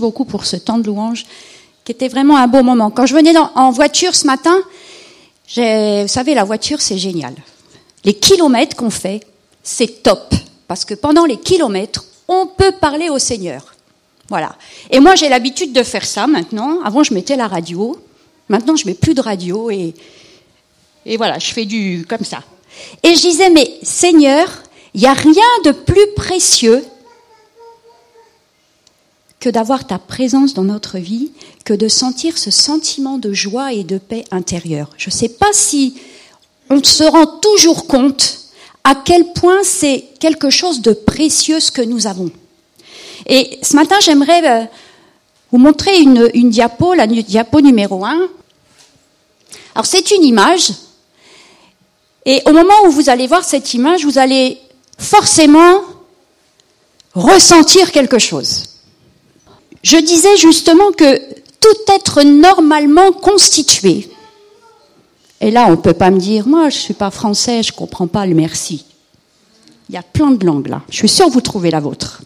beaucoup pour ce temps de louange qui était vraiment un beau moment. Quand je venais en voiture ce matin, vous savez, la voiture, c'est génial. Les kilomètres qu'on fait, c'est top. Parce que pendant les kilomètres, on peut parler au Seigneur. Voilà. Et moi, j'ai l'habitude de faire ça maintenant. Avant, je mettais la radio. Maintenant, je mets plus de radio et, et voilà, je fais du comme ça. Et je disais, mais Seigneur, il n'y a rien de plus précieux que d'avoir ta présence dans notre vie, que de sentir ce sentiment de joie et de paix intérieure. Je ne sais pas si on se rend toujours compte à quel point c'est quelque chose de précieux ce que nous avons. Et ce matin, j'aimerais euh, vous montrer une, une diapo, la diapo numéro 1. Alors c'est une image, et au moment où vous allez voir cette image, vous allez forcément ressentir quelque chose. Je disais justement que tout être normalement constitué, et là on ne peut pas me dire, moi je ne suis pas français, je ne comprends pas le merci. Il y a plein de langues là. Je suis sûre que vous trouvez la vôtre.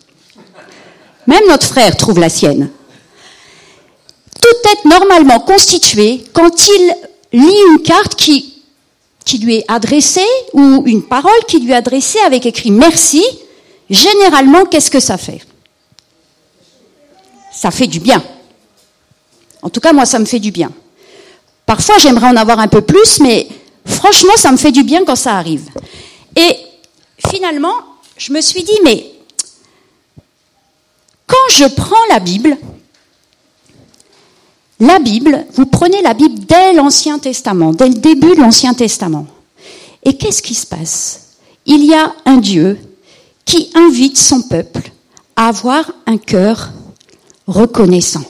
Même notre frère trouve la sienne. Tout être normalement constitué, quand il lit une carte qui, qui lui est adressée, ou une parole qui lui est adressée avec écrit merci, généralement, qu'est-ce que ça fait? Ça fait du bien. En tout cas, moi, ça me fait du bien. Parfois, j'aimerais en avoir un peu plus, mais franchement, ça me fait du bien quand ça arrive. Et finalement, je me suis dit, mais quand je prends la Bible, la Bible, vous prenez la Bible dès l'Ancien Testament, dès le début de l'Ancien Testament. Et qu'est-ce qui se passe? Il y a un Dieu qui invite son peuple à avoir un cœur reconnaissant.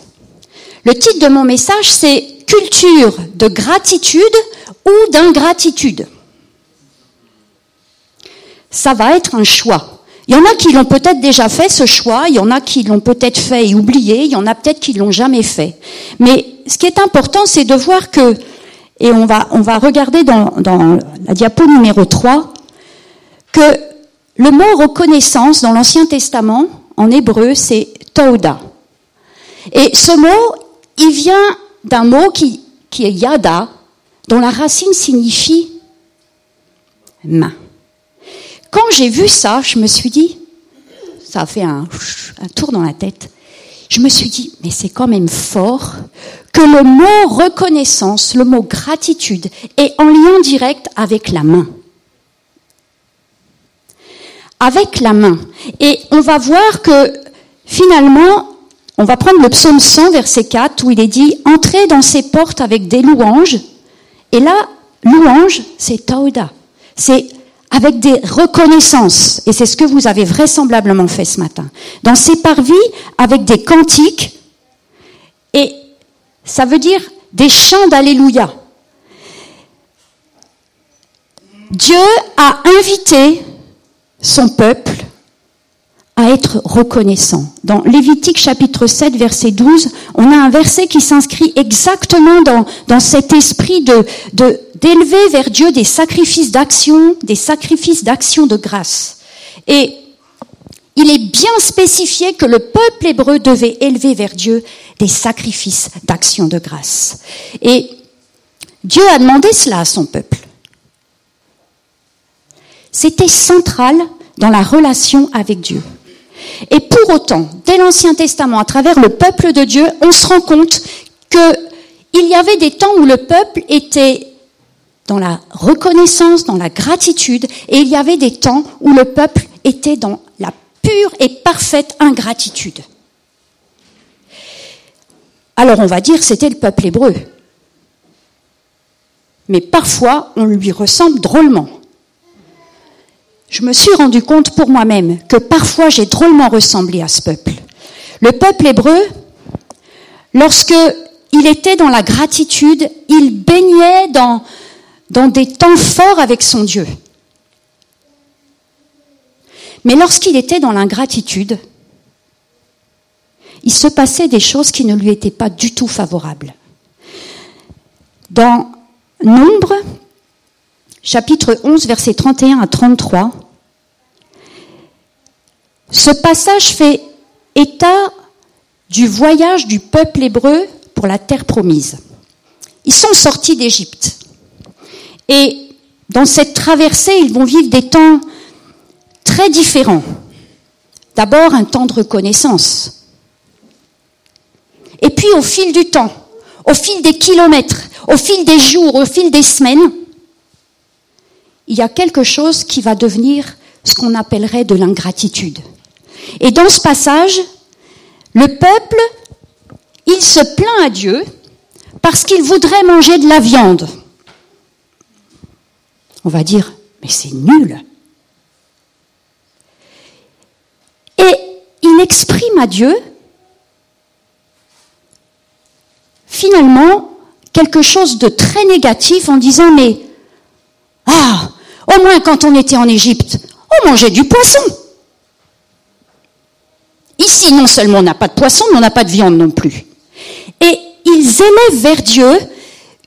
Le titre de mon message, c'est Culture de gratitude ou d'ingratitude. Ça va être un choix. Il y en a qui l'ont peut-être déjà fait ce choix, il y en a qui l'ont peut-être fait et oublié, il y en a peut-être qui l'ont jamais fait. Mais ce qui est important, c'est de voir que, et on va, on va regarder dans, la diapo numéro 3, que le mot reconnaissance dans l'Ancien Testament, en hébreu, c'est Toda. Et ce mot, il vient d'un mot qui, qui est yada, dont la racine signifie main. Quand j'ai vu ça, je me suis dit, ça a fait un, un tour dans la tête, je me suis dit, mais c'est quand même fort que le mot reconnaissance, le mot gratitude est en lien direct avec la main. Avec la main. Et on va voir que finalement, on va prendre le psaume 100, verset 4, où il est dit Entrez dans ses portes avec des louanges. Et là, louange, c'est taoda. C'est avec des reconnaissances. Et c'est ce que vous avez vraisemblablement fait ce matin. Dans ses parvis, avec des cantiques. Et ça veut dire des chants d'Alléluia. Dieu a invité son peuple être reconnaissant. Dans Lévitique chapitre 7 verset 12, on a un verset qui s'inscrit exactement dans, dans cet esprit de, de, d'élever vers Dieu des sacrifices d'action, des sacrifices d'action de grâce. Et il est bien spécifié que le peuple hébreu devait élever vers Dieu des sacrifices d'action de grâce. Et Dieu a demandé cela à son peuple. C'était central dans la relation avec Dieu. Et pour autant, dès l'Ancien Testament, à travers le peuple de Dieu, on se rend compte qu'il y avait des temps où le peuple était dans la reconnaissance, dans la gratitude, et il y avait des temps où le peuple était dans la pure et parfaite ingratitude. Alors on va dire c'était le peuple hébreu. Mais parfois on lui ressemble drôlement je me suis rendu compte pour moi-même que parfois j'ai drôlement ressemblé à ce peuple. Le peuple hébreu, lorsque il était dans la gratitude, il baignait dans, dans des temps forts avec son Dieu. Mais lorsqu'il était dans l'ingratitude, il se passait des choses qui ne lui étaient pas du tout favorables. Dans Nombre, chapitre 11, versets 31 à 33, ce passage fait état du voyage du peuple hébreu pour la terre promise. Ils sont sortis d'Égypte. Et dans cette traversée, ils vont vivre des temps très différents. D'abord, un temps de reconnaissance. Et puis, au fil du temps, au fil des kilomètres, au fil des jours, au fil des semaines, il y a quelque chose qui va devenir ce qu'on appellerait de l'ingratitude. Et dans ce passage, le peuple, il se plaint à Dieu parce qu'il voudrait manger de la viande. On va dire, mais c'est nul. Et il exprime à Dieu, finalement, quelque chose de très négatif en disant, mais, ah, au moins quand on était en Égypte, on du poisson. Ici, non seulement on n'a pas de poisson, mais on n'a pas de viande non plus. Et ils élèvent vers Dieu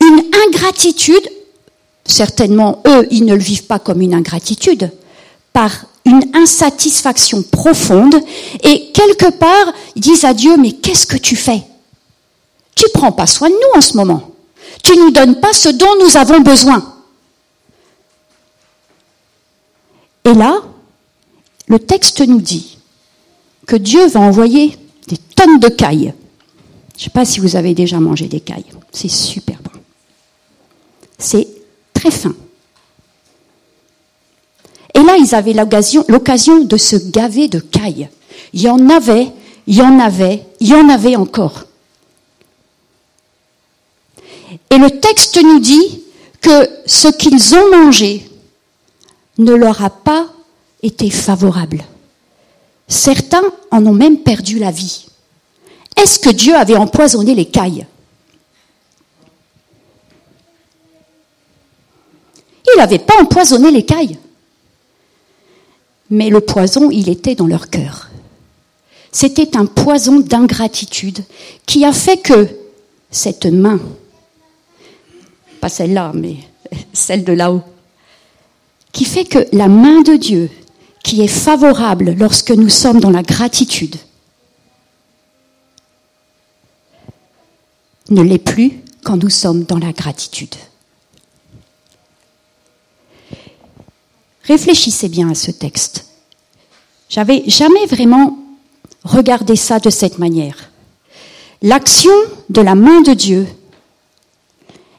une ingratitude, certainement eux, ils ne le vivent pas comme une ingratitude, par une insatisfaction profonde, et quelque part, ils disent à Dieu, mais qu'est-ce que tu fais? Tu prends pas soin de nous en ce moment. Tu nous donnes pas ce dont nous avons besoin. Et là, le texte nous dit que Dieu va envoyer des tonnes de cailles. Je ne sais pas si vous avez déjà mangé des cailles. C'est super bon. C'est très fin. Et là, ils avaient l'occasion de se gaver de cailles. Il y en avait, il y en avait, il y en avait encore. Et le texte nous dit que ce qu'ils ont mangé ne leur a pas été favorable. Certains en ont même perdu la vie. Est-ce que Dieu avait empoisonné les cailles? Il n'avait pas empoisonné les cailles. Mais le poison, il était dans leur cœur. C'était un poison d'ingratitude qui a fait que cette main, pas celle-là, mais celle de là-haut, qui fait que la main de Dieu, qui est favorable lorsque nous sommes dans la gratitude, ne l'est plus quand nous sommes dans la gratitude. Réfléchissez bien à ce texte. J'avais jamais vraiment regardé ça de cette manière. L'action de la main de Dieu,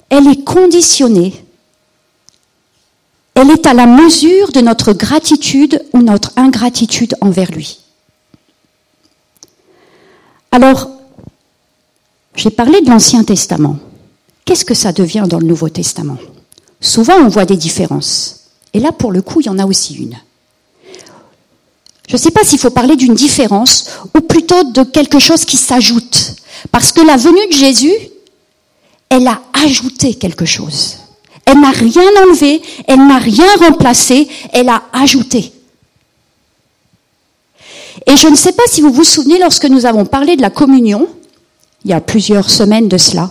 elle est conditionnée, elle est à la mesure de notre gratitude ou notre ingratitude envers lui. Alors, j'ai parlé de l'Ancien Testament. Qu'est-ce que ça devient dans le Nouveau Testament? Souvent, on voit des différences. Et là, pour le coup, il y en a aussi une. Je ne sais pas s'il faut parler d'une différence ou plutôt de quelque chose qui s'ajoute. Parce que la venue de Jésus, elle a ajouté quelque chose. Elle n'a rien enlevé, elle n'a rien remplacé, elle a ajouté. Et je ne sais pas si vous vous souvenez lorsque nous avons parlé de la communion, il y a plusieurs semaines de cela.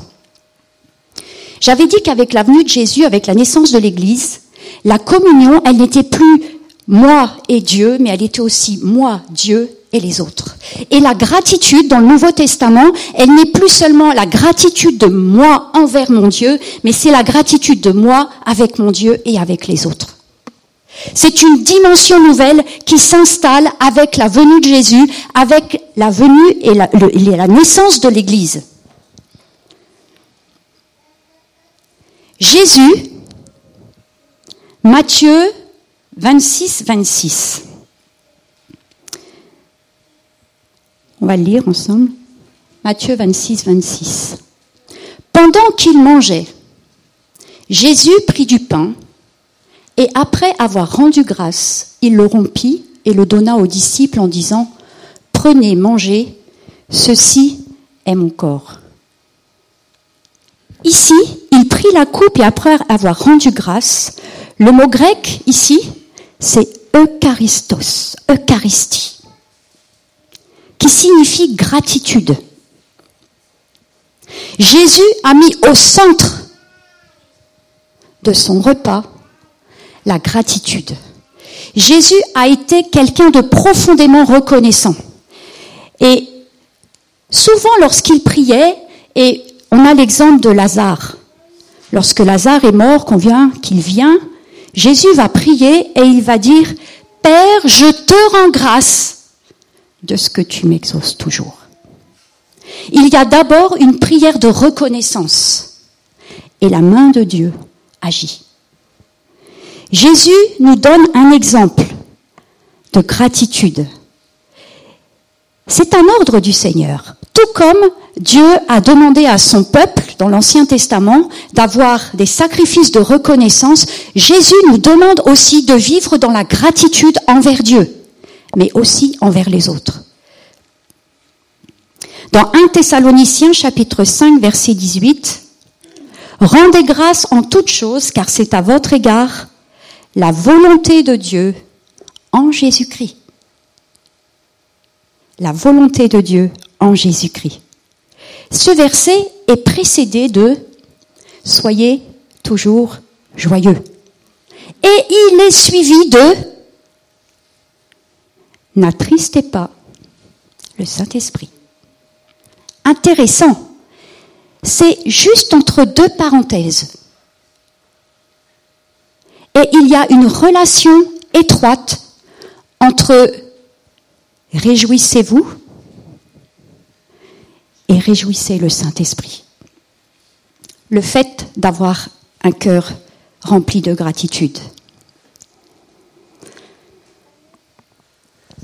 J'avais dit qu'avec la venue de Jésus, avec la naissance de l'Église, la communion, elle n'était plus moi et Dieu, mais elle était aussi moi, Dieu et les autres. Et la gratitude dans le Nouveau Testament, elle n'est plus seulement la gratitude de moi envers mon Dieu, mais c'est la gratitude de moi avec mon Dieu et avec les autres. C'est une dimension nouvelle qui s'installe avec la venue de Jésus, avec la venue et la, naissance de l'Église. Jésus, Matthieu 26, 26. On va le lire ensemble. Matthieu 26, 26. Pendant qu'il mangeait, Jésus prit du pain et après avoir rendu grâce, il le rompit et le donna aux disciples en disant, Prenez, mangez, ceci est mon corps. Ici, il prit la coupe et après avoir rendu grâce, le mot grec ici, c'est Eucharistos, Eucharistie, qui signifie gratitude. Jésus a mis au centre de son repas la gratitude. Jésus a été quelqu'un de profondément reconnaissant. Et souvent lorsqu'il priait, et on a l'exemple de Lazare, lorsque Lazare est mort, qu'on qu'il vient, Jésus va prier et il va dire, Père, je te rends grâce de ce que tu m'exauces toujours. Il y a d'abord une prière de reconnaissance et la main de Dieu agit. Jésus nous donne un exemple de gratitude. C'est un ordre du Seigneur. Tout comme Dieu a demandé à son peuple dans l'Ancien Testament d'avoir des sacrifices de reconnaissance, Jésus nous demande aussi de vivre dans la gratitude envers Dieu, mais aussi envers les autres. Dans 1 Thessaloniciens chapitre 5 verset 18, Rendez grâce en toutes choses, car c'est à votre égard la volonté de Dieu en Jésus-Christ. La volonté de Dieu en Jésus-Christ. Ce verset est précédé de Soyez toujours joyeux. Et il est suivi de N'attristez pas le Saint-Esprit. Intéressant. C'est juste entre deux parenthèses. Et il y a une relation étroite entre réjouissez-vous et réjouissez le Saint-Esprit. Le fait d'avoir un cœur rempli de gratitude.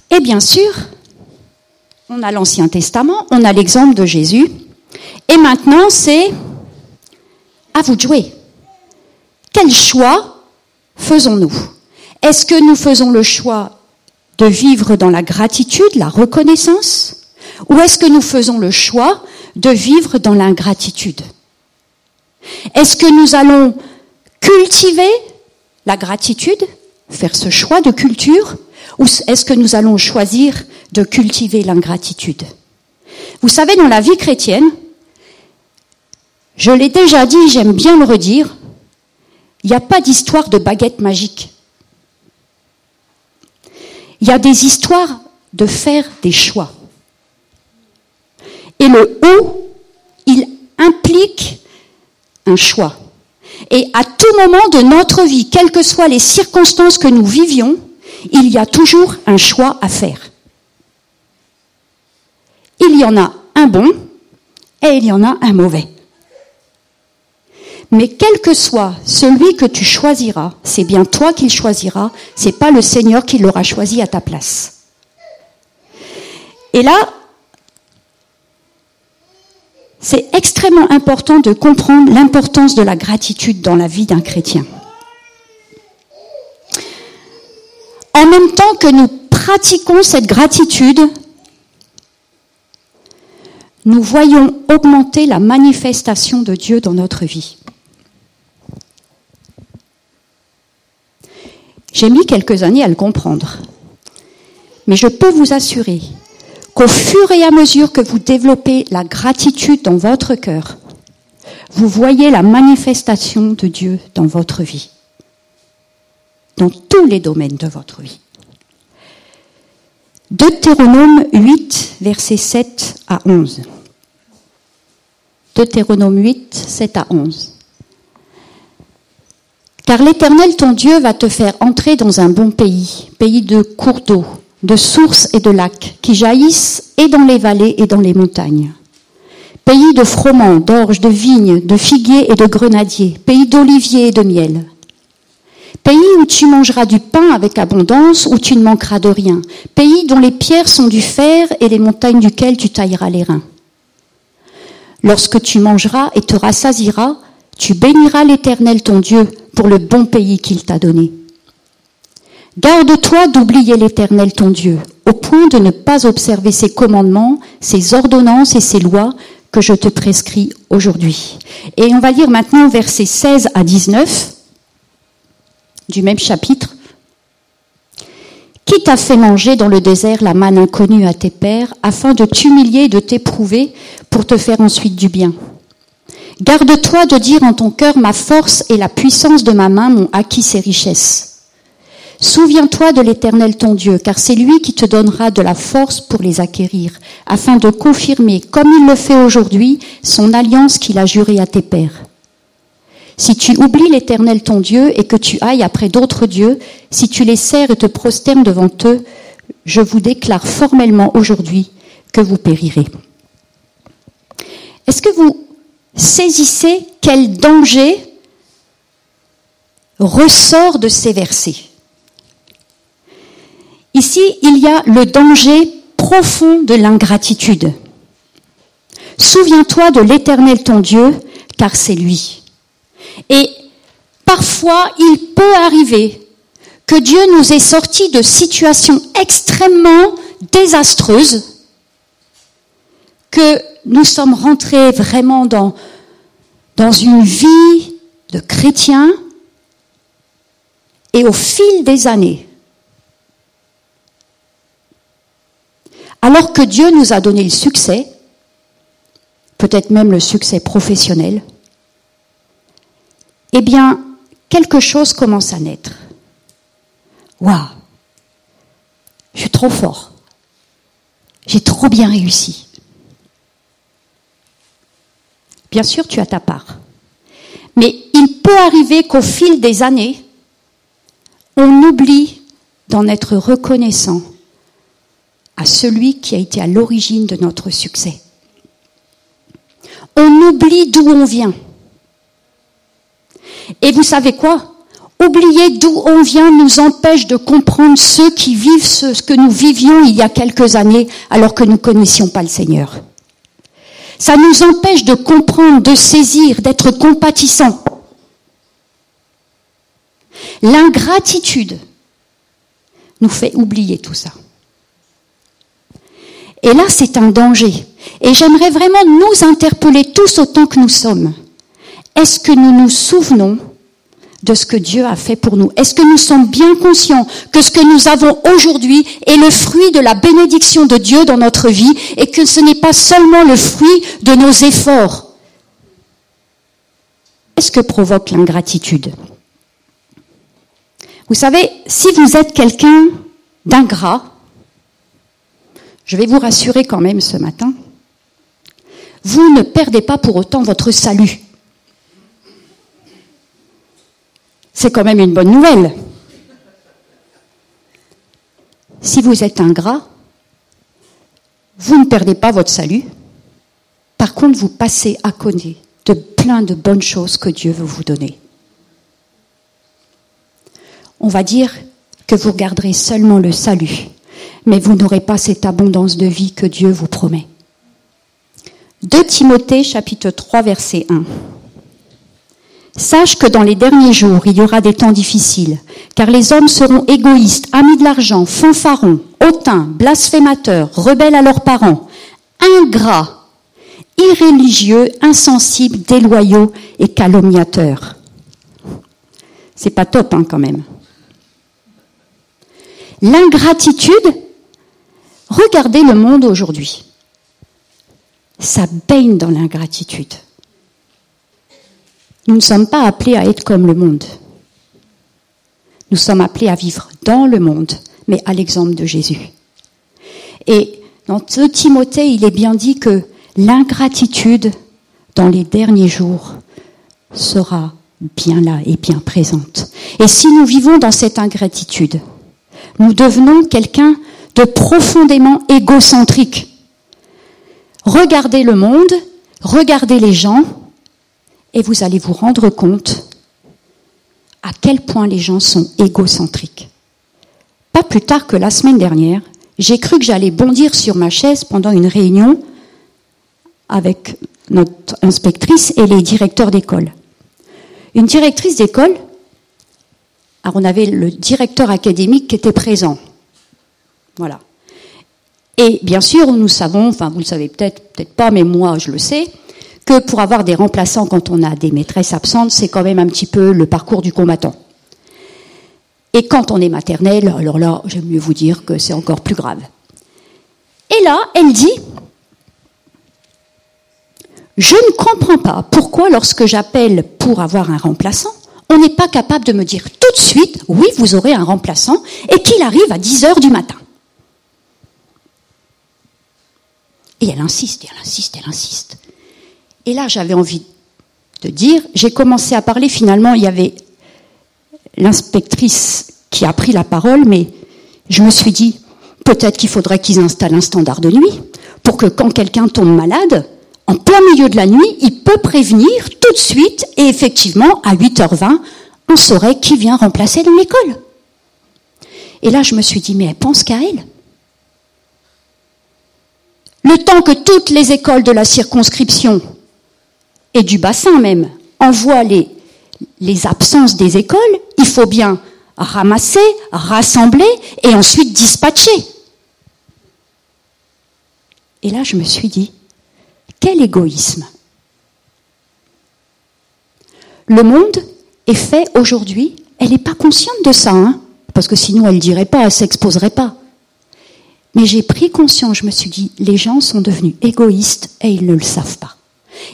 Et bien sûr, on a l'Ancien Testament, on a l'exemple de Jésus, et maintenant c'est à vous de jouer. Quel choix faisons-nous? Est-ce que nous faisons le choix de vivre dans la gratitude, la reconnaissance, ou est-ce que nous faisons le choix de vivre dans l'ingratitude Est-ce que nous allons cultiver la gratitude, faire ce choix de culture, ou est-ce que nous allons choisir de cultiver l'ingratitude Vous savez, dans la vie chrétienne, je l'ai déjà dit, j'aime bien le redire, il n'y a pas d'histoire de baguette magique. Il y a des histoires de faire des choix. Et le où, il implique un choix. Et à tout moment de notre vie, quelles que soient les circonstances que nous vivions, il y a toujours un choix à faire. Il y en a un bon et il y en a un mauvais. Mais quel que soit celui que tu choisiras, c'est bien toi qui le choisiras, c'est pas le Seigneur qui l'aura choisi à ta place. Et là, c'est extrêmement important de comprendre l'importance de la gratitude dans la vie d'un chrétien. En même temps que nous pratiquons cette gratitude, nous voyons augmenter la manifestation de Dieu dans notre vie. J'ai mis quelques années à le comprendre. Mais je peux vous assurer qu'au fur et à mesure que vous développez la gratitude dans votre cœur, vous voyez la manifestation de Dieu dans votre vie, dans tous les domaines de votre vie. Deutéronome 8, versets 7 à 11. Deutéronome 8, 7 à 11. Car l'Éternel, ton Dieu, va te faire entrer dans un bon pays, pays de cours d'eau, de sources et de lacs, qui jaillissent et dans les vallées et dans les montagnes. Pays de froment, d'orge, de vignes, de figuiers et de grenadiers, pays d'oliviers et de miel. Pays où tu mangeras du pain avec abondance, où tu ne manqueras de rien. Pays dont les pierres sont du fer et les montagnes duquel tu tailleras les reins. Lorsque tu mangeras et te rassasiras, tu béniras l'Éternel ton Dieu pour le bon pays qu'il t'a donné. Garde-toi d'oublier l'Éternel ton Dieu, au point de ne pas observer ses commandements, ses ordonnances et ses lois que je te prescris aujourd'hui. Et on va lire maintenant versets 16 à 19 du même chapitre. Qui t'a fait manger dans le désert la manne inconnue à tes pères, afin de t'humilier et de t'éprouver pour te faire ensuite du bien? Garde-toi de dire en ton cœur, ma force et la puissance de ma main m'ont acquis ces richesses. Souviens-toi de l'Éternel ton Dieu, car c'est lui qui te donnera de la force pour les acquérir, afin de confirmer, comme il le fait aujourd'hui, son alliance qu'il a jurée à tes pères. Si tu oublies l'Éternel ton Dieu et que tu ailles après d'autres dieux, si tu les sers et te prosternes devant eux, je vous déclare formellement aujourd'hui que vous périrez. Est-ce que vous saisissez quel danger ressort de ces versets? Ici, il y a le danger profond de l'ingratitude. Souviens-toi de l'Éternel ton Dieu, car c'est lui. Et parfois, il peut arriver que Dieu nous ait sortis de situations extrêmement désastreuses, que nous sommes rentrés vraiment dans, dans une vie de chrétien, et au fil des années, alors que Dieu nous a donné le succès, peut-être même le succès professionnel, eh bien, quelque chose commence à naître. Waouh Je suis trop fort. J'ai trop bien réussi. Bien sûr, tu as ta part. Mais il peut arriver qu'au fil des années, on oublie d'en être reconnaissant à celui qui a été à l'origine de notre succès. On oublie d'où on vient. Et vous savez quoi? Oublier d'où on vient nous empêche de comprendre ceux qui vivent ce que nous vivions il y a quelques années alors que nous ne connaissions pas le Seigneur. Ça nous empêche de comprendre, de saisir, d'être compatissants. L'ingratitude nous fait oublier tout ça. Et là, c'est un danger. Et j'aimerais vraiment nous interpeller tous autant que nous sommes. Est-ce que nous nous souvenons de ce que Dieu a fait pour nous? Est-ce que nous sommes bien conscients que ce que nous avons aujourd'hui est le fruit de la bénédiction de Dieu dans notre vie et que ce n'est pas seulement le fruit de nos efforts? Qu'est-ce que provoque l'ingratitude? Vous savez, si vous êtes quelqu'un d'ingrat, je vais vous rassurer quand même ce matin, vous ne perdez pas pour autant votre salut. C'est quand même une bonne nouvelle. Si vous êtes ingrat, vous ne perdez pas votre salut. Par contre, vous passez à côté de plein de bonnes choses que Dieu veut vous donner. On va dire que vous garderez seulement le salut, mais vous n'aurez pas cette abondance de vie que Dieu vous promet. 2 Timothée chapitre 3 verset 1. Sache que dans les derniers jours, il y aura des temps difficiles, car les hommes seront égoïstes, amis de l'argent, fanfarons, hautains, blasphémateurs, rebelles à leurs parents, ingrats, irréligieux, insensibles, déloyaux et calomniateurs. C'est pas top, hein, quand même. L'ingratitude, regardez le monde aujourd'hui. Ça baigne dans l'ingratitude. Nous ne sommes pas appelés à être comme le monde. Nous sommes appelés à vivre dans le monde, mais à l'exemple de Jésus. Et dans Timothée, il est bien dit que l'ingratitude dans les derniers jours sera bien là et bien présente. Et si nous vivons dans cette ingratitude, nous devenons quelqu'un de profondément égocentrique. Regardez le monde, regardez les gens, et vous allez vous rendre compte à quel point les gens sont égocentriques. Pas plus tard que la semaine dernière, j'ai cru que j'allais bondir sur ma chaise pendant une réunion avec notre inspectrice et les directeurs d'école. Une directrice d'école, alors on avait le directeur académique qui était présent. Voilà. Et bien sûr, nous savons, enfin vous le savez peut-être, peut-être pas, mais moi je le sais, que pour avoir des remplaçants quand on a des maîtresses absentes, c'est quand même un petit peu le parcours du combattant. Et quand on est maternelle, alors là, j'aime mieux vous dire que c'est encore plus grave. Et là, elle dit, je ne comprends pas pourquoi lorsque j'appelle pour avoir un remplaçant, on n'est pas capable de me dire tout de suite, oui, vous aurez un remplaçant, et qu'il arrive à 10 heures du matin. Et elle insiste, elle insiste, elle insiste. Et là, j'avais envie de dire, j'ai commencé à parler, finalement, il y avait l'inspectrice qui a pris la parole, mais je me suis dit, peut-être qu'il faudrait qu'ils installent un standard de nuit, pour que quand quelqu'un tombe malade, en plein milieu de la nuit, il peut prévenir tout de suite, et effectivement, à 8h20, on saurait qui vient remplacer dans l'école. Et là, je me suis dit, mais elle pense qu'à elle. Le temps que toutes les écoles de la circonscription et du bassin même envoient les, absences des écoles, il faut bien ramasser, rassembler et ensuite dispatcher. Et là, je me suis dit, quel égoïsme Le monde est fait aujourd'hui, elle n'est pas consciente de ça, hein, parce que sinon elle ne dirait pas, elle s'exposerait pas. Mais j'ai pris conscience, je me suis dit, les gens sont devenus égoïstes et ils ne le savent pas.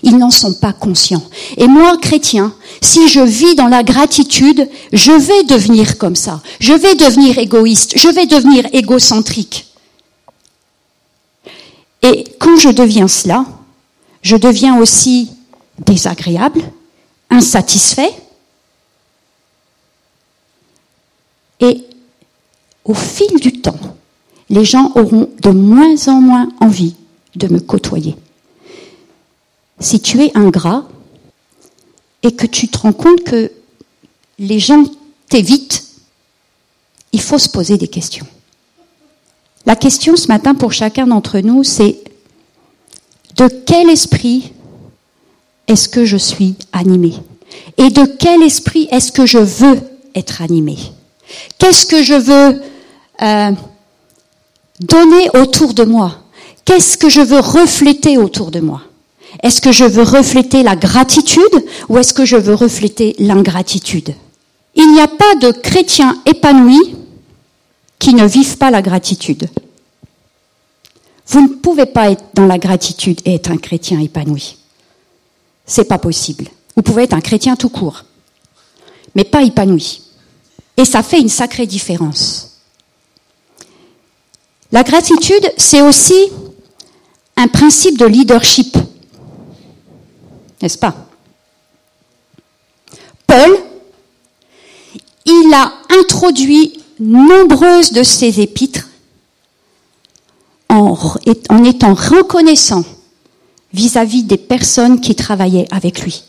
Ils n'en sont pas conscients. Et moi, chrétien, si je vis dans la gratitude, je vais devenir comme ça. Je vais devenir égoïste. Je vais devenir égocentrique. Et quand je deviens cela, je deviens aussi désagréable, insatisfait. Et au fil du temps, les gens auront de moins en moins envie de me côtoyer. Si tu es ingrat et que tu te rends compte que les gens t'évitent, il faut se poser des questions. La question ce matin pour chacun d'entre nous, c'est de quel esprit est-ce que je suis animé? Et de quel esprit est-ce que je veux être animé? Qu'est-ce que je veux euh, donner autour de moi Qu'est-ce que je veux refléter autour de moi? Est-ce que je veux refléter la gratitude ou est-ce que je veux refléter l'ingratitude? Il n'y a pas de chrétiens épanouis qui ne vivent pas la gratitude. Vous ne pouvez pas être dans la gratitude et être un chrétien épanoui. C'est pas possible. Vous pouvez être un chrétien tout court, mais pas épanoui. Et ça fait une sacrée différence. La gratitude, c'est aussi un principe de leadership. N'est-ce pas? Paul, il a introduit nombreuses de ses épîtres en, étant reconnaissant vis-à-vis des personnes qui travaillaient avec lui.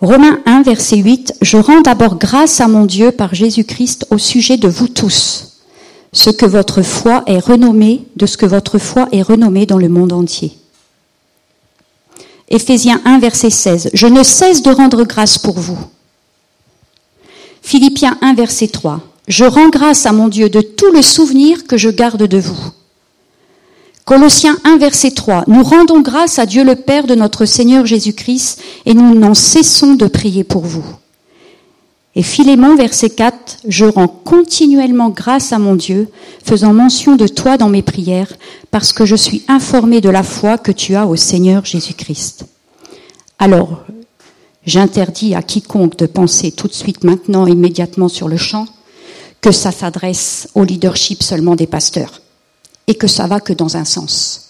Romains 1, verset 8, Je rends d'abord grâce à mon Dieu par Jésus-Christ au sujet de vous tous ce que votre foi est renommée, de ce que votre foi est renommée dans le monde entier. Éphésiens 1, verset 16. Je ne cesse de rendre grâce pour vous. Philippiens 1, verset 3. Je rends grâce à mon Dieu de tout le souvenir que je garde de vous. Colossiens 1, verset 3. Nous rendons grâce à Dieu le Père de notre Seigneur Jésus-Christ et nous n'en cessons de prier pour vous. Et Philémon, verset 4, je rends continuellement grâce à mon Dieu, faisant mention de toi dans mes prières, parce que je suis informé de la foi que tu as au Seigneur Jésus-Christ. Alors, j'interdis à quiconque de penser tout de suite, maintenant, immédiatement sur le champ, que ça s'adresse au leadership seulement des pasteurs, et que ça va que dans un sens.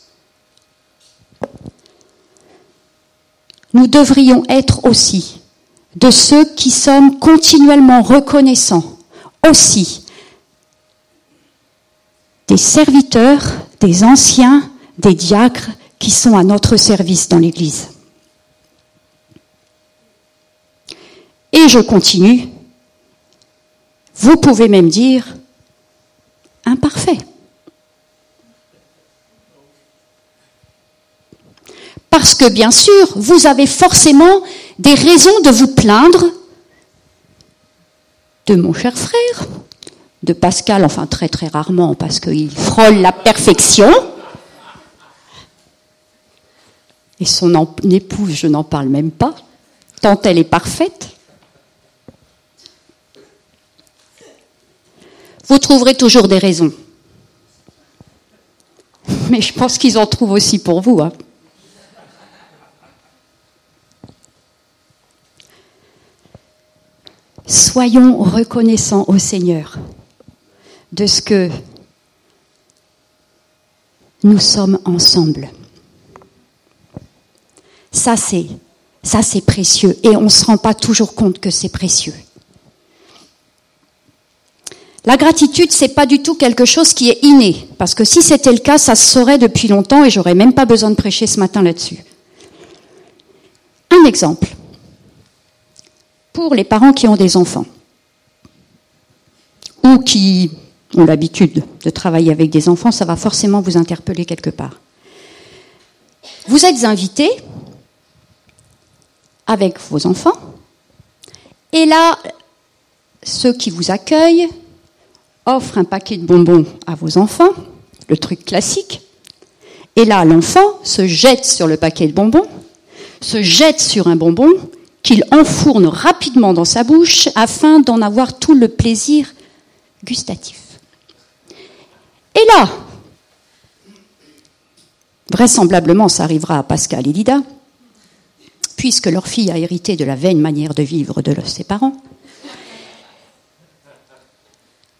Nous devrions être aussi de ceux qui sommes continuellement reconnaissants aussi des serviteurs, des anciens, des diacres qui sont à notre service dans l'Église. Et je continue. Vous pouvez même dire imparfait. Parce que bien sûr, vous avez forcément des raisons de vous plaindre de mon cher frère, de Pascal, enfin très très rarement parce qu'il frôle la perfection. Et son épouse, je n'en parle même pas, tant elle est parfaite. Vous trouverez toujours des raisons. Mais je pense qu'ils en trouvent aussi pour vous. Hein. Soyons reconnaissants au Seigneur de ce que nous sommes ensemble. Ça, c'est, précieux. Et on ne se rend pas toujours compte que c'est précieux. La gratitude, c'est pas du tout quelque chose qui est inné. Parce que si c'était le cas, ça se saurait depuis longtemps et j'aurais même pas besoin de prêcher ce matin là-dessus. Un exemple. Pour les parents qui ont des enfants. Ou qui ont l'habitude de travailler avec des enfants, ça va forcément vous interpeller quelque part. Vous êtes invité avec vos enfants, et là, ceux qui vous accueillent offrent un paquet de bonbons à vos enfants, le truc classique, et là, l'enfant se jette sur le paquet de bonbons, se jette sur un bonbon qu'il enfourne rapidement dans sa bouche afin d'en avoir tout le plaisir gustatif. Et là, vraisemblablement, ça arrivera à Pascal et Lida, puisque leur fille a hérité de la vaine manière de vivre de ses parents.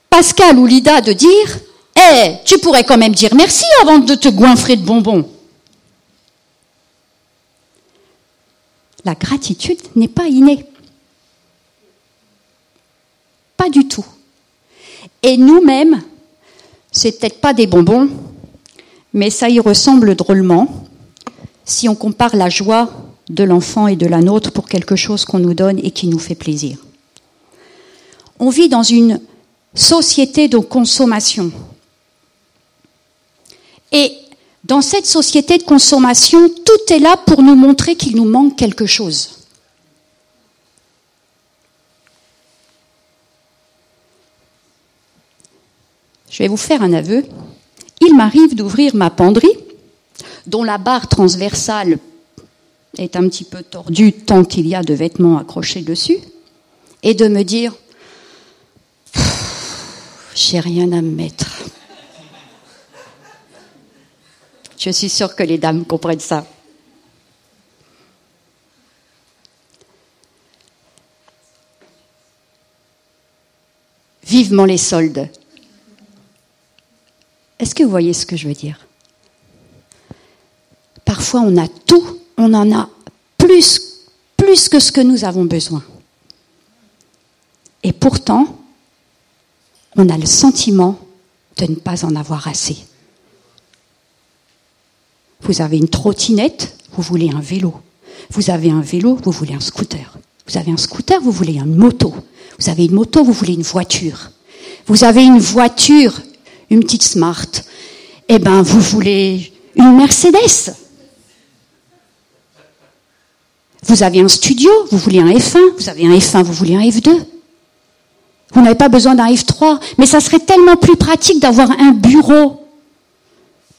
Pascal ou Lida de dire Eh, tu pourrais quand même dire merci avant de te goinfrer de bonbons. Gratitude n'est pas innée. Pas du tout. Et nous-mêmes, c'est peut-être pas des bonbons, mais ça y ressemble drôlement si on compare la joie de l'enfant et de la nôtre pour quelque chose qu'on nous donne et qui nous fait plaisir. On vit dans une société de consommation. Et dans cette société de consommation, tout est là pour nous montrer qu'il nous manque quelque chose. Je vais vous faire un aveu. Il m'arrive d'ouvrir ma penderie, dont la barre transversale est un petit peu tordue tant qu'il y a de vêtements accrochés dessus, et de me dire j'ai rien à me mettre. Je suis sûre que les dames comprennent ça. Vivement les soldes. Est-ce que vous voyez ce que je veux dire? Parfois, on a tout, on en a plus, plus que ce que nous avons besoin. Et pourtant, on a le sentiment de ne pas en avoir assez. Vous avez une trottinette, vous voulez un vélo. Vous avez un vélo, vous voulez un scooter. Vous avez un scooter, vous voulez une moto. Vous avez une moto, vous voulez une voiture. Vous avez une voiture, une petite Smart, eh ben vous voulez une Mercedes. Vous avez un studio, vous voulez un F1, vous avez un F1, vous voulez un F2. Vous n'avez pas besoin d'un F3, mais ça serait tellement plus pratique d'avoir un bureau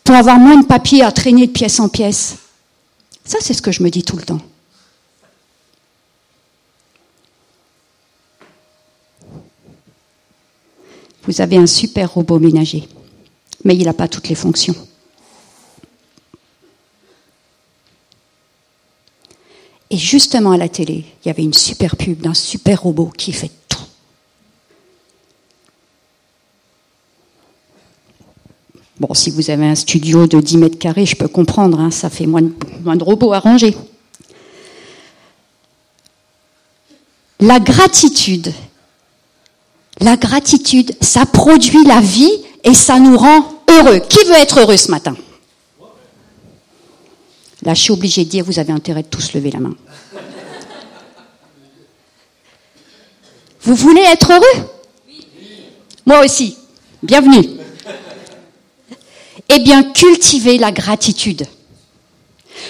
pour avoir moins de papier à traîner de pièce en pièce. Ça, c'est ce que je me dis tout le temps. Vous avez un super robot ménager, mais il n'a pas toutes les fonctions. Et justement à la télé, il y avait une super pub d'un super robot qui fait tout. Bon, si vous avez un studio de 10 mètres carrés, je peux comprendre, hein, ça fait moins de, moins de robots à ranger. La gratitude la gratitude, ça produit la vie et ça nous rend heureux. Qui veut être heureux ce matin? Là, je suis obligée de dire, vous avez intérêt de tous lever la main. Vous voulez être heureux? Moi aussi. Bienvenue. Eh bien, cultivez la gratitude.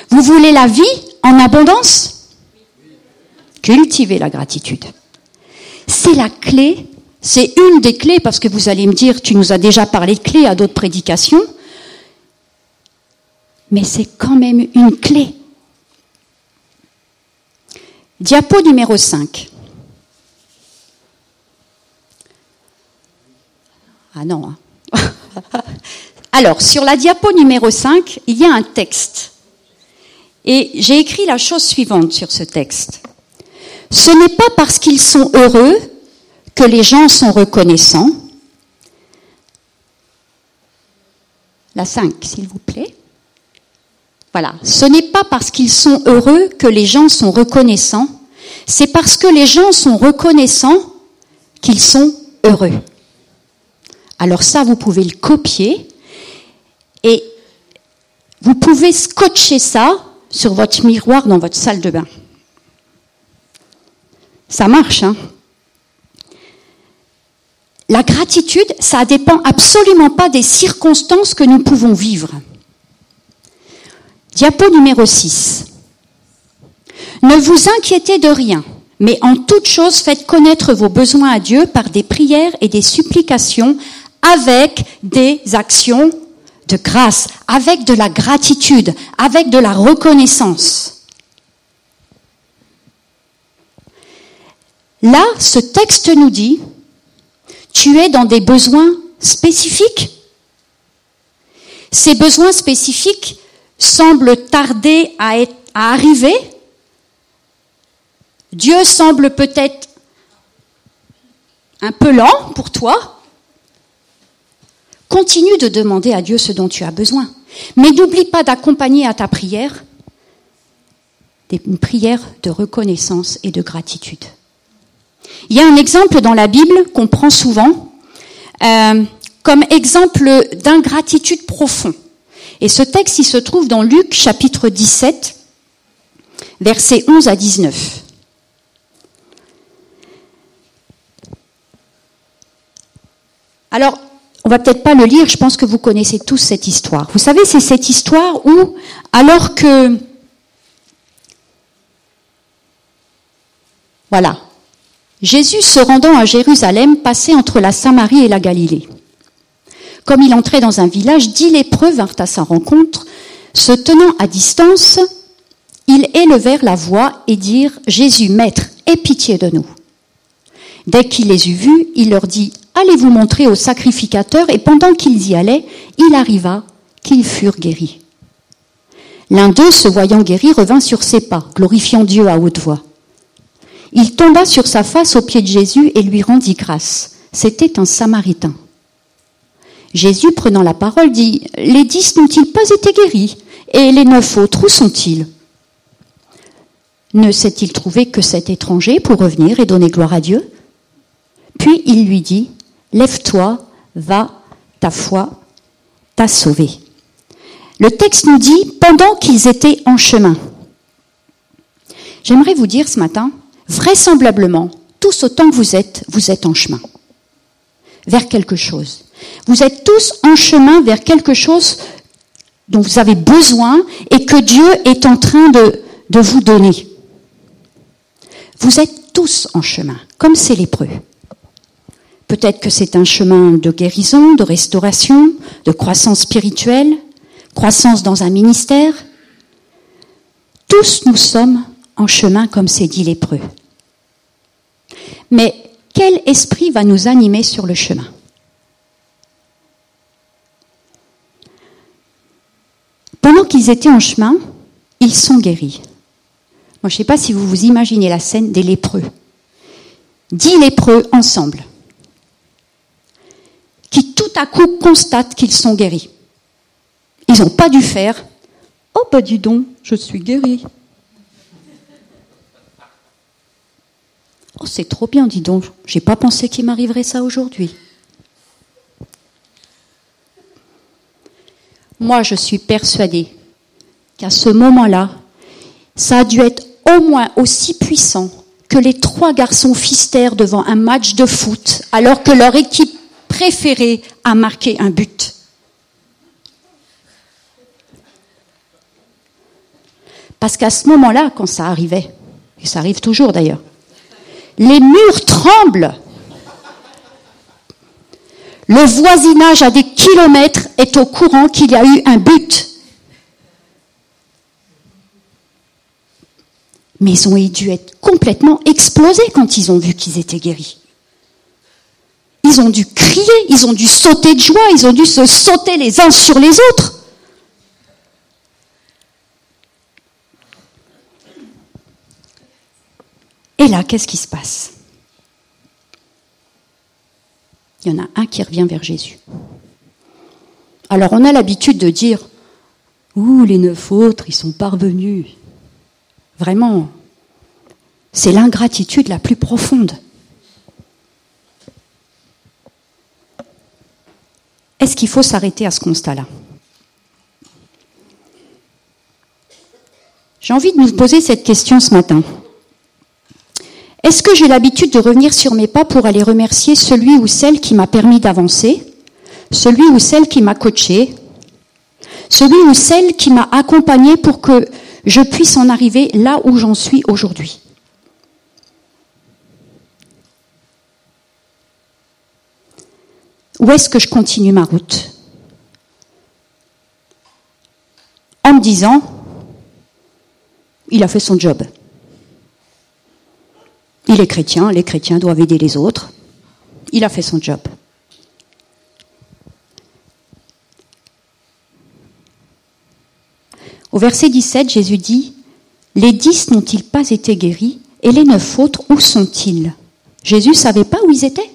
Vous voulez la vie en abondance? Cultivez la gratitude. C'est la clé c'est une des clés, parce que vous allez me dire, tu nous as déjà parlé de clés à d'autres prédications, mais c'est quand même une clé. Diapo numéro 5. Ah non. Hein. Alors, sur la diapo numéro 5, il y a un texte. Et j'ai écrit la chose suivante sur ce texte. Ce n'est pas parce qu'ils sont heureux que les gens sont reconnaissants. La 5, s'il vous plaît. Voilà. Ce n'est pas parce qu'ils sont heureux que les gens sont reconnaissants. C'est parce que les gens sont reconnaissants qu'ils sont heureux. Alors ça, vous pouvez le copier et vous pouvez scotcher ça sur votre miroir dans votre salle de bain. Ça marche, hein? La gratitude, ça dépend absolument pas des circonstances que nous pouvons vivre. Diapo numéro 6. Ne vous inquiétez de rien, mais en toute chose faites connaître vos besoins à Dieu par des prières et des supplications avec des actions de grâce, avec de la gratitude, avec de la reconnaissance. Là, ce texte nous dit, tu es dans des besoins spécifiques. Ces besoins spécifiques semblent tarder à, arriver. Dieu semble peut-être un peu lent pour toi. Continue de demander à Dieu ce dont tu as besoin. Mais n'oublie pas d'accompagner à ta prière une prière de reconnaissance et de gratitude. Il y a un exemple dans la Bible qu'on prend souvent euh, comme exemple d'ingratitude profond. Et ce texte, il se trouve dans Luc chapitre 17, versets 11 à 19. Alors, on va peut-être pas le lire, je pense que vous connaissez tous cette histoire. Vous savez, c'est cette histoire où, alors que, voilà, Jésus se rendant à Jérusalem passait entre la Samarie et la Galilée. Comme il entrait dans un village, dix lépreux vinrent à sa rencontre. Se tenant à distance, ils élevèrent la voix et dirent Jésus, Maître, aie pitié de nous. Dès qu'il les eut vus, il leur dit Allez vous montrer au sacrificateur, et pendant qu'ils y allaient, il arriva qu'ils furent guéris. L'un d'eux, se voyant guéri, revint sur ses pas, glorifiant Dieu à haute voix. Il tomba sur sa face aux pieds de Jésus et lui rendit grâce. C'était un Samaritain. Jésus, prenant la parole, dit Les dix n'ont-ils pas été guéris Et les neuf autres, où sont-ils? Ne s'est-il trouvé que cet étranger pour revenir et donner gloire à Dieu? Puis il lui dit Lève-toi, va, ta foi t'a sauvé. Le texte nous dit pendant qu'ils étaient en chemin. J'aimerais vous dire ce matin, vraisemblablement, tous autant que vous êtes, vous êtes en chemin vers quelque chose. Vous êtes tous en chemin vers quelque chose dont vous avez besoin et que Dieu est en train de, de vous donner. Vous êtes tous en chemin, comme ces lépreux. Peut-être que c'est un chemin de guérison, de restauration, de croissance spirituelle, croissance dans un ministère. Tous nous sommes en chemin comme ces dix lépreux. Mais quel esprit va nous animer sur le chemin? Pendant qu'ils étaient en chemin, ils sont guéris. Moi, je ne sais pas si vous vous imaginez la scène des lépreux. Dix lépreux ensemble qui tout à coup constatent qu'ils sont guéris. Ils n'ont pas dû faire Oh, bah dis donc, je suis guéri. Oh, c'est trop bien, dis donc, j'ai pas pensé qu'il m'arriverait ça aujourd'hui. Moi, je suis persuadée qu'à ce moment-là, ça a dû être au moins aussi puissant que les trois garçons fistèrent devant un match de foot alors que leur équipe préféré à marquer un but. Parce qu'à ce moment-là, quand ça arrivait, et ça arrive toujours d'ailleurs, les murs tremblent. Le voisinage à des kilomètres est au courant qu'il y a eu un but. Mais ils ont dû être complètement explosés quand ils ont vu qu'ils étaient guéris. Ils ont dû crier, ils ont dû sauter de joie, ils ont dû se sauter les uns sur les autres. Et là, qu'est-ce qui se passe? Il y en a un qui revient vers Jésus. Alors on a l'habitude de dire Ouh, les neuf autres, ils sont parvenus. Vraiment, c'est l'ingratitude la plus profonde. Est-ce qu'il faut s'arrêter à ce constat-là? J'ai envie de nous poser cette question ce matin. Est-ce que j'ai l'habitude de revenir sur mes pas pour aller remercier celui ou celle qui m'a permis d'avancer, celui ou celle qui m'a coaché, celui ou celle qui m'a accompagné pour que je puisse en arriver là où j'en suis aujourd'hui? Où est-ce que je continue ma route? En me disant, il a fait son job. Il est chrétien, les chrétiens doivent aider les autres. Il a fait son job. Au verset 17, Jésus dit, Les dix n'ont-ils pas été guéris Et les neuf autres, où sont-ils? Jésus ne savait pas où ils étaient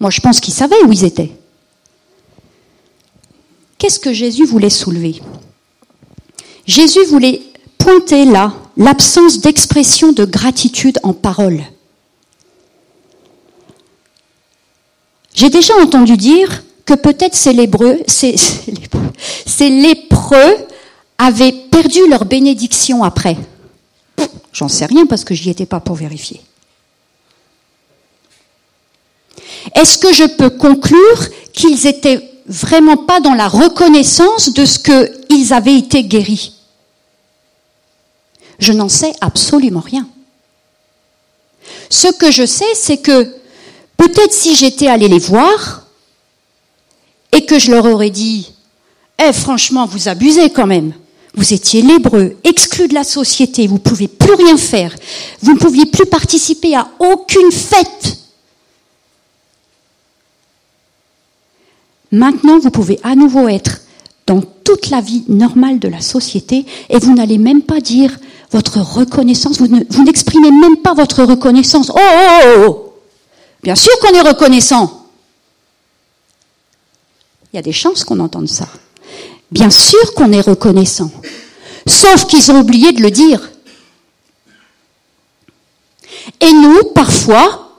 Moi, je pense qu'il savait où ils étaient. Qu'est-ce que Jésus voulait soulever? Jésus voulait pointer là l'absence d'expression de gratitude en parole. J'ai déjà entendu dire que peut-être ces lépreux, avaient perdu leur bénédiction après. J'en sais rien parce que j'y étais pas pour vérifier. Est-ce que je peux conclure qu'ils étaient vraiment pas dans la reconnaissance de ce qu'ils avaient été guéris? Je n'en sais absolument rien. Ce que je sais, c'est que peut-être si j'étais allé les voir et que je leur aurais dit, eh franchement, vous abusez quand même. Vous étiez lébreux, exclus de la société, vous ne pouviez plus rien faire, vous ne pouviez plus participer à aucune fête. Maintenant, vous pouvez à nouveau être dans toute la vie normale de la société et vous n'allez même pas dire votre reconnaissance, vous n'exprimez même pas votre reconnaissance. Oh, oh, oh, oh Bien sûr qu'on est reconnaissant. Il y a des chances qu'on entende ça. Bien sûr qu'on est reconnaissant. Sauf qu'ils ont oublié de le dire. Et nous, parfois,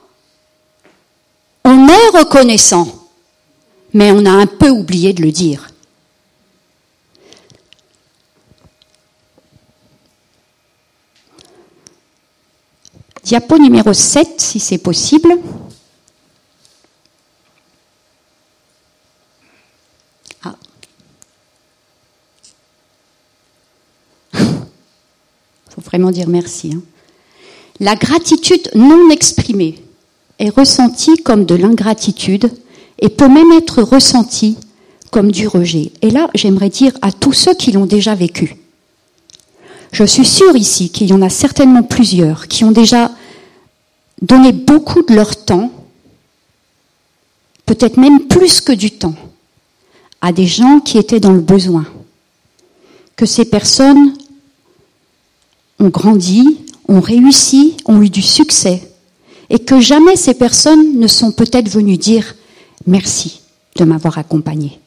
on est reconnaissant mais on a un peu oublié de le dire. Diapo numéro 7, si c'est possible. Ah. faut vraiment dire merci. Hein. La gratitude non exprimée est ressentie comme de l'ingratitude et peut même être ressenti comme du rejet. Et là, j'aimerais dire à tous ceux qui l'ont déjà vécu. Je suis sûre ici qu'il y en a certainement plusieurs qui ont déjà donné beaucoup de leur temps, peut-être même plus que du temps, à des gens qui étaient dans le besoin. Que ces personnes ont grandi, ont réussi, ont eu du succès, et que jamais ces personnes ne sont peut-être venues dire Merci de m'avoir accompagné.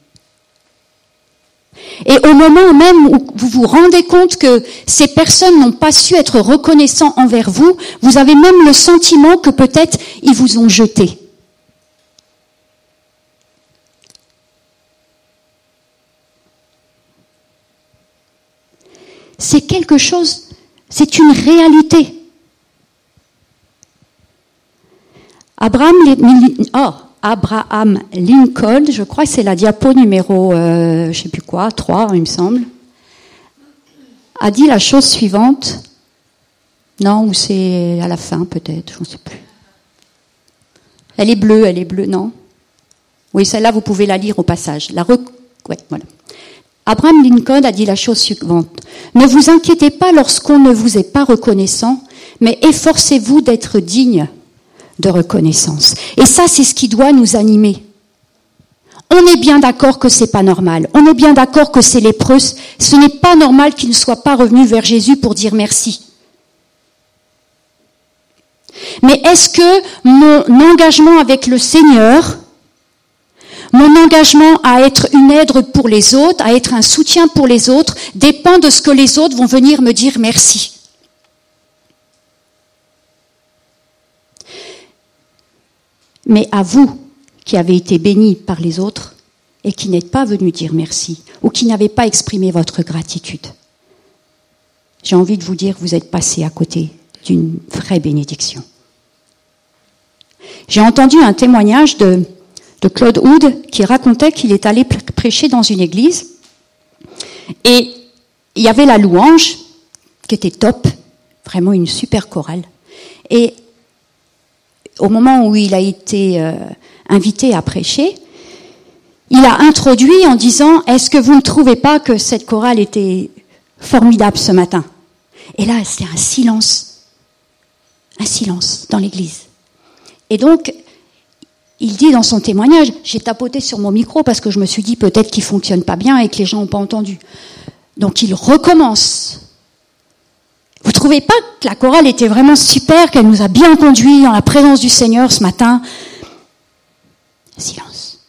Et au moment même où vous vous rendez compte que ces personnes n'ont pas su être reconnaissants envers vous, vous avez même le sentiment que peut-être ils vous ont jeté. C'est quelque chose, c'est une réalité. Abraham, oh, Abraham Lincoln, je crois que c'est la diapo numéro, euh, je sais plus quoi, 3, il me semble, a dit la chose suivante. Non, ou c'est à la fin peut-être, je ne sais plus. Elle est bleue, elle est bleue, non? Oui, celle-là, vous pouvez la lire au passage. Abraham Lincoln a dit la chose suivante. Ne vous inquiétez pas lorsqu'on ne vous est pas reconnaissant, mais efforcez-vous d'être digne de reconnaissance. Et ça, c'est ce qui doit nous animer. On est bien d'accord que c'est pas normal. On est bien d'accord que c'est lépreux. Ce n'est pas normal qu'ils ne soient pas revenus vers Jésus pour dire merci. Mais est-ce que mon engagement avec le Seigneur, mon engagement à être une aide pour les autres, à être un soutien pour les autres, dépend de ce que les autres vont venir me dire merci? Mais à vous qui avez été bénis par les autres et qui n'êtes pas venus dire merci ou qui n'avez pas exprimé votre gratitude, j'ai envie de vous dire que vous êtes passé à côté d'une vraie bénédiction. J'ai entendu un témoignage de, de Claude Houd qui racontait qu'il est allé prêcher dans une église et il y avait la louange qui était top, vraiment une super chorale. Et au moment où il a été euh, invité à prêcher, il a introduit en disant Est-ce que vous ne trouvez pas que cette chorale était formidable ce matin? Et là, c'était un silence, un silence dans l'église. Et donc, il dit dans son témoignage J'ai tapoté sur mon micro parce que je me suis dit peut-être qu'il fonctionne pas bien et que les gens n'ont pas entendu. Donc il recommence vous trouvez pas que la chorale était vraiment super, qu'elle nous a bien conduits dans la présence du Seigneur ce matin? Silence.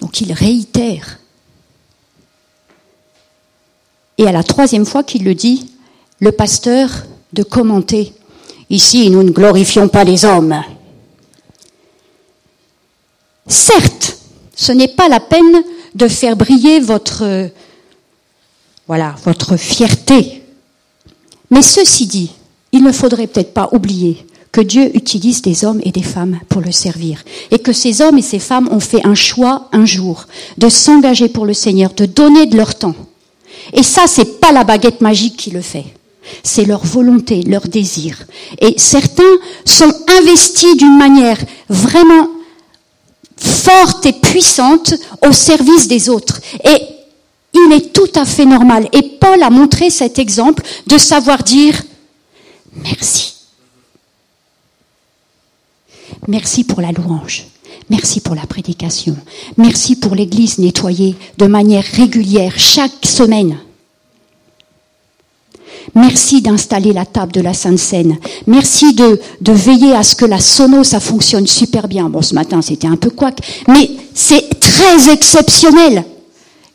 Donc il réitère. Et à la troisième fois qu'il le dit, le pasteur de commenter. Ici, nous ne glorifions pas les hommes. Certes, ce n'est pas la peine de faire briller votre, voilà, votre fierté mais ceci dit, il ne faudrait peut-être pas oublier que Dieu utilise des hommes et des femmes pour le servir. Et que ces hommes et ces femmes ont fait un choix un jour de s'engager pour le Seigneur, de donner de leur temps. Et ça, c'est pas la baguette magique qui le fait. C'est leur volonté, leur désir. Et certains sont investis d'une manière vraiment forte et puissante au service des autres. Et il est tout à fait normal. Et Paul a montré cet exemple de savoir dire merci. Merci pour la louange. Merci pour la prédication. Merci pour l'Église nettoyée de manière régulière chaque semaine. Merci d'installer la table de la Sainte Seine. Merci de, de, veiller à ce que la sono, ça fonctionne super bien. Bon, ce matin, c'était un peu couac, mais c'est très exceptionnel.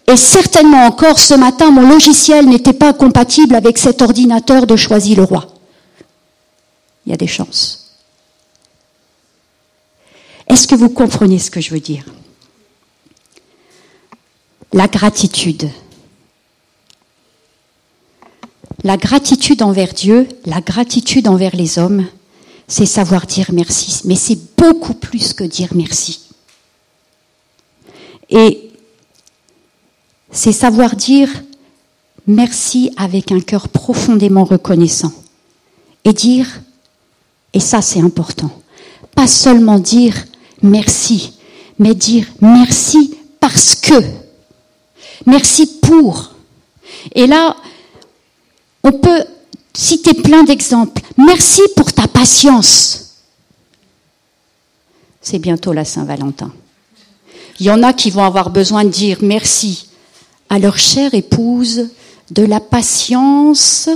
Et certainement encore ce matin, mon logiciel n'était pas compatible avec cet ordinateur de Choisy le Roi. Il y a des chances. Est-ce que vous comprenez ce que je veux dire? La gratitude. La gratitude envers Dieu, la gratitude envers les hommes, c'est savoir dire merci. Mais c'est beaucoup plus que dire merci. Et c'est savoir dire merci avec un cœur profondément reconnaissant. Et dire, et ça c'est important, pas seulement dire merci, mais dire merci parce que, merci pour. Et là, on peut citer plein d'exemples. Merci pour ta patience. C'est bientôt la Saint-Valentin. Il y en a qui vont avoir besoin de dire merci à leur chère épouse de la patience,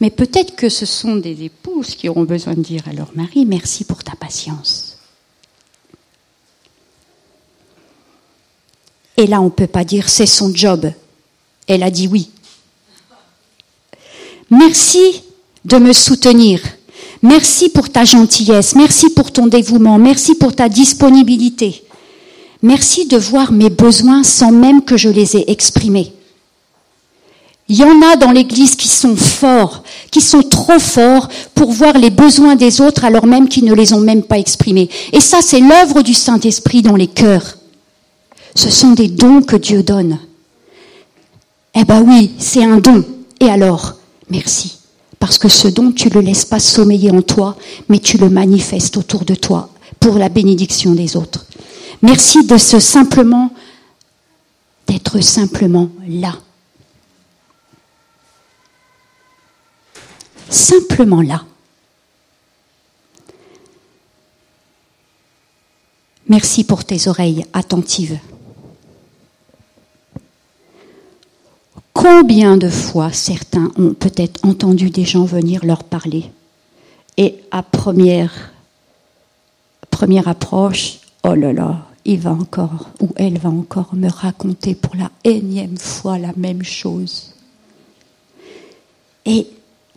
mais peut-être que ce sont des épouses qui auront besoin de dire à leur mari merci pour ta patience. Et là, on ne peut pas dire c'est son job. Elle a dit oui. Merci de me soutenir. Merci pour ta gentillesse. Merci pour ton dévouement. Merci pour ta disponibilité. Merci de voir mes besoins sans même que je les ai exprimés. Il y en a dans l'Église qui sont forts, qui sont trop forts pour voir les besoins des autres alors même qu'ils ne les ont même pas exprimés. Et ça, c'est l'œuvre du Saint-Esprit dans les cœurs. Ce sont des dons que Dieu donne. Eh ben oui, c'est un don. Et alors, merci. Parce que ce don, tu ne le laisses pas sommeiller en toi, mais tu le manifestes autour de toi pour la bénédiction des autres. Merci de ce simplement, d'être simplement là. Simplement là. Merci pour tes oreilles attentives. Combien de fois certains ont peut-être entendu des gens venir leur parler Et à première, première approche, oh là là, il va encore, ou elle va encore me raconter pour la énième fois la même chose. Et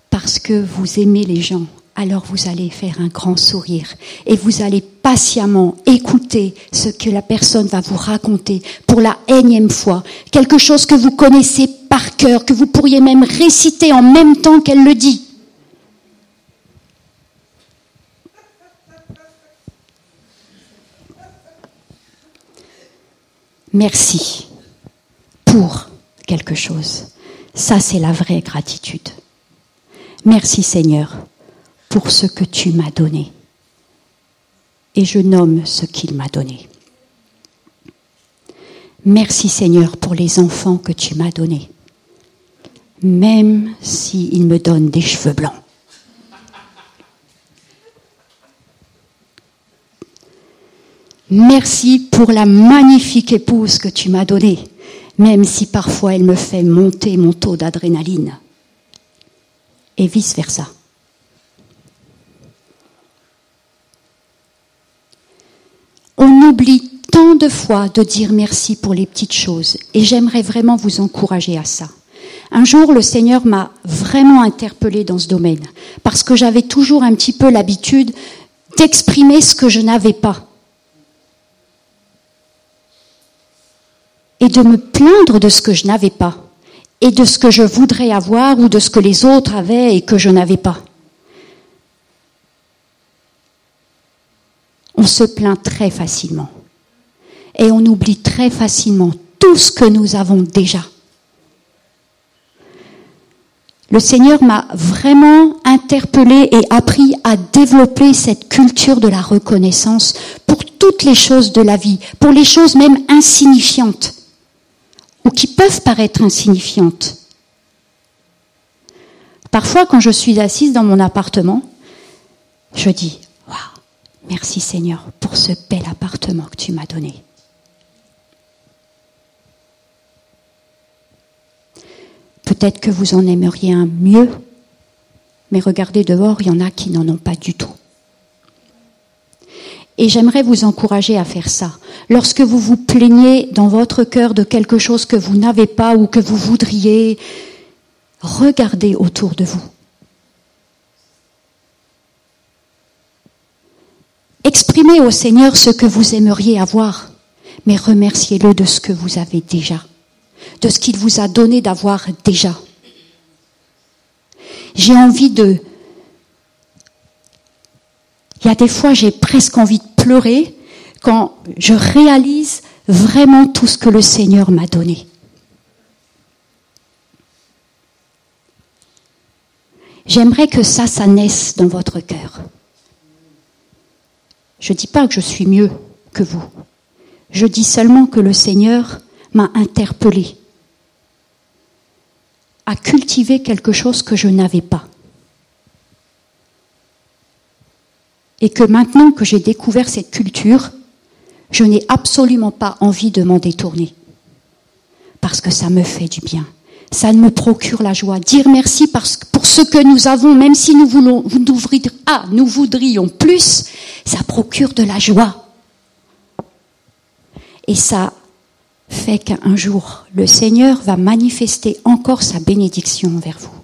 parce que vous aimez les gens, alors vous allez faire un grand sourire et vous allez patiemment écouter ce que la personne va vous raconter pour la énième fois, quelque chose que vous connaissez par cœur, que vous pourriez même réciter en même temps qu'elle le dit. Merci pour quelque chose. Ça, c'est la vraie gratitude. Merci Seigneur pour ce que tu m'as donné. Et je nomme ce qu'il m'a donné. Merci Seigneur pour les enfants que tu m'as donnés, même s'ils me donnent des cheveux blancs. Merci pour la magnifique épouse que tu m'as donnée, même si parfois elle me fait monter mon taux d'adrénaline. Et vice-versa. On oublie tant de fois de dire merci pour les petites choses et j'aimerais vraiment vous encourager à ça. Un jour, le Seigneur m'a vraiment interpellé dans ce domaine parce que j'avais toujours un petit peu l'habitude d'exprimer ce que je n'avais pas. Et de me plaindre de ce que je n'avais pas et de ce que je voudrais avoir ou de ce que les autres avaient et que je n'avais pas. on se plaint très facilement. Et on oublie très facilement tout ce que nous avons déjà. Le Seigneur m'a vraiment interpellé et appris à développer cette culture de la reconnaissance pour toutes les choses de la vie, pour les choses même insignifiantes, ou qui peuvent paraître insignifiantes. Parfois, quand je suis assise dans mon appartement, je dis, Merci Seigneur pour ce bel appartement que tu m'as donné. Peut-être que vous en aimeriez un mieux, mais regardez dehors, il y en a qui n'en ont pas du tout. Et j'aimerais vous encourager à faire ça. Lorsque vous vous plaignez dans votre cœur de quelque chose que vous n'avez pas ou que vous voudriez, regardez autour de vous. Exprimez au Seigneur ce que vous aimeriez avoir, mais remerciez-le de ce que vous avez déjà, de ce qu'il vous a donné d'avoir déjà. J'ai envie de... Il y a des fois, j'ai presque envie de pleurer quand je réalise vraiment tout ce que le Seigneur m'a donné. J'aimerais que ça, ça naisse dans votre cœur. Je ne dis pas que je suis mieux que vous. Je dis seulement que le Seigneur m'a interpellé à cultiver quelque chose que je n'avais pas. Et que maintenant que j'ai découvert cette culture, je n'ai absolument pas envie de m'en détourner. Parce que ça me fait du bien ça me procure la joie. Dire merci parce, pour ce que nous avons, même si nous voulons, nous, ah, nous voudrions plus, ça procure de la joie. Et ça fait qu'un jour, le Seigneur va manifester encore sa bénédiction envers vous.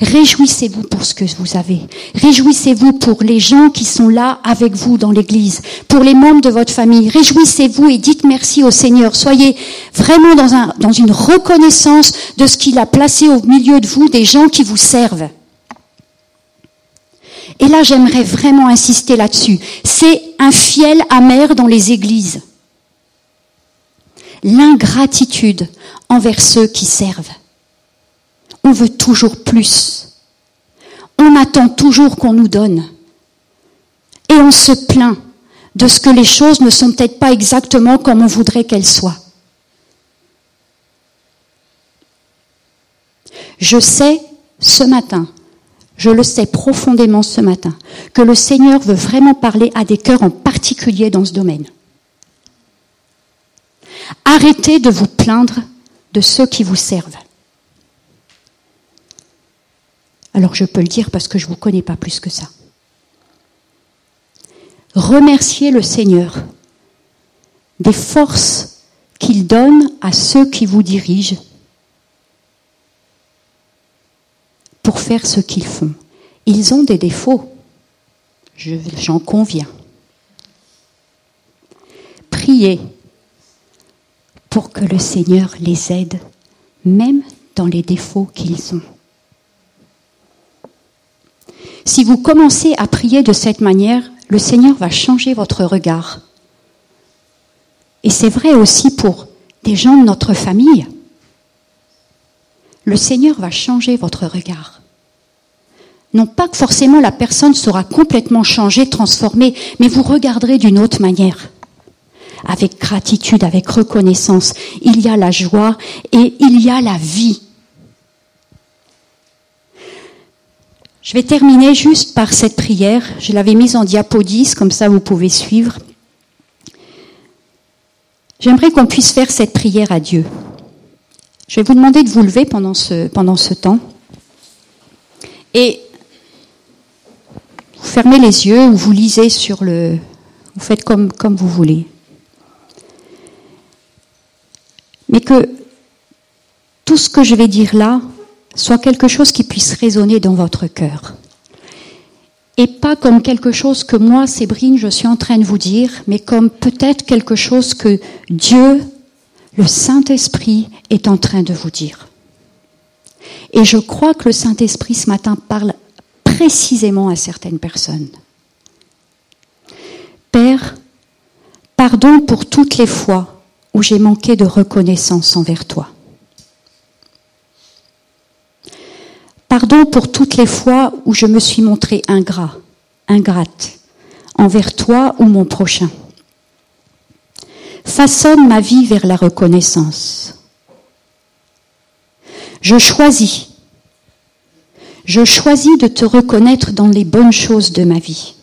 Réjouissez-vous pour ce que vous avez. Réjouissez-vous pour les gens qui sont là avec vous dans l'église, pour les membres de votre famille. Réjouissez-vous et dites merci au Seigneur. Soyez vraiment dans, un, dans une reconnaissance de ce qu'il a placé au milieu de vous, des gens qui vous servent. Et là, j'aimerais vraiment insister là-dessus. C'est un fiel amer dans les églises. L'ingratitude envers ceux qui servent on veut toujours plus. On attend toujours qu'on nous donne. Et on se plaint de ce que les choses ne sont peut-être pas exactement comme on voudrait qu'elles soient. Je sais ce matin, je le sais profondément ce matin, que le Seigneur veut vraiment parler à des cœurs en particulier dans ce domaine. Arrêtez de vous plaindre de ceux qui vous servent. Alors je peux le dire parce que je ne vous connais pas plus que ça. Remerciez le Seigneur des forces qu'il donne à ceux qui vous dirigent pour faire ce qu'ils font. Ils ont des défauts, j'en conviens. Priez pour que le Seigneur les aide, même dans les défauts qu'ils ont. Si vous commencez à prier de cette manière, le Seigneur va changer votre regard. Et c'est vrai aussi pour des gens de notre famille. Le Seigneur va changer votre regard. Non pas que forcément la personne sera complètement changée, transformée, mais vous regarderez d'une autre manière. Avec gratitude, avec reconnaissance. Il y a la joie et il y a la vie. Je vais terminer juste par cette prière. Je l'avais mise en diapo comme ça vous pouvez suivre. J'aimerais qu'on puisse faire cette prière à Dieu. Je vais vous demander de vous lever pendant ce, temps. Et vous fermez les yeux ou vous lisez sur le... Vous faites comme vous voulez. Mais que tout ce que je vais dire là soit quelque chose qui puisse résonner dans votre cœur et pas comme quelque chose que moi, Sébrine, je suis en train de vous dire, mais comme peut-être quelque chose que Dieu, le Saint-Esprit, est en train de vous dire. Et je crois que le Saint-Esprit ce matin parle précisément à certaines personnes. Père, pardon pour toutes les fois où j'ai manqué de reconnaissance envers toi. Pardon pour toutes les fois où je me suis montré ingrat, ingrate, envers toi ou mon prochain. Façonne ma vie vers la reconnaissance. Je choisis, je choisis de te reconnaître dans les bonnes choses de ma vie.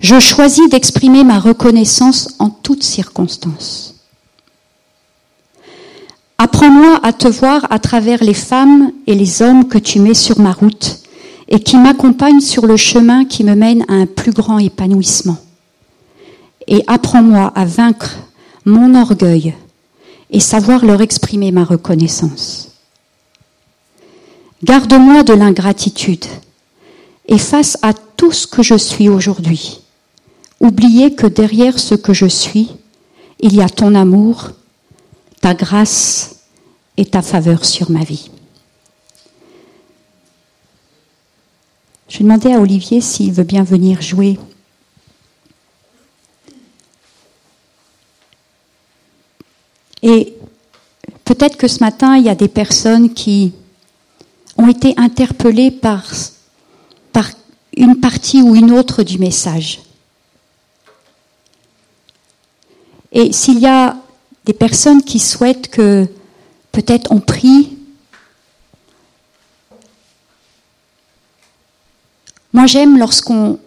Je choisis d'exprimer ma reconnaissance en toutes circonstances. Apprends-moi à te voir à travers les femmes et les hommes que tu mets sur ma route et qui m'accompagnent sur le chemin qui me mène à un plus grand épanouissement. Et apprends-moi à vaincre mon orgueil et savoir leur exprimer ma reconnaissance. Garde-moi de l'ingratitude et face à tout ce que je suis aujourd'hui, oubliez que derrière ce que je suis, il y a ton amour, ta grâce et ta faveur sur ma vie. Je demander à Olivier s'il veut bien venir jouer. Et peut-être que ce matin, il y a des personnes qui ont été interpellées par, par une partie ou une autre du message. Et s'il y a des personnes qui souhaitent que peut-être on prie. Moi j'aime lorsqu'on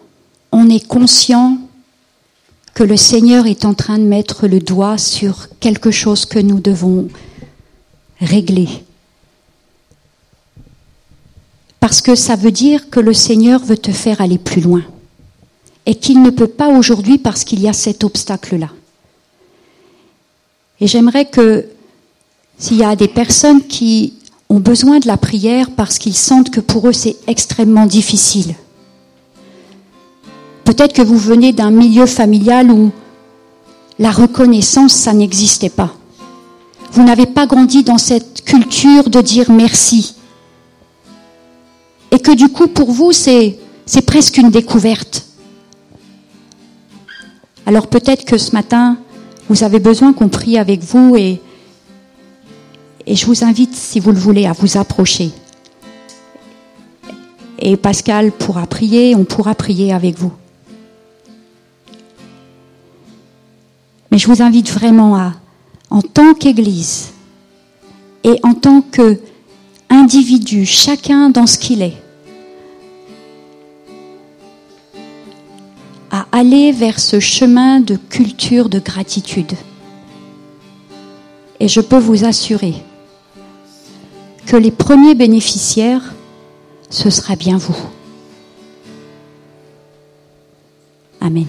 on est conscient que le Seigneur est en train de mettre le doigt sur quelque chose que nous devons régler. Parce que ça veut dire que le Seigneur veut te faire aller plus loin. Et qu'il ne peut pas aujourd'hui parce qu'il y a cet obstacle-là. Et j'aimerais que s'il y a des personnes qui ont besoin de la prière parce qu'ils sentent que pour eux c'est extrêmement difficile. Peut-être que vous venez d'un milieu familial où la reconnaissance, ça n'existait pas. Vous n'avez pas grandi dans cette culture de dire merci. Et que du coup, pour vous, c'est, c'est presque une découverte. Alors peut-être que ce matin, vous avez besoin qu'on prie avec vous et, et je vous invite, si vous le voulez, à vous approcher. Et Pascal pourra prier, on pourra prier avec vous. Mais je vous invite vraiment à, en tant qu'Église et en tant qu'individu, chacun dans ce qu'il est, à aller vers ce chemin de culture de gratitude. Et je peux vous assurer que les premiers bénéficiaires ce sera bien vous. Amen.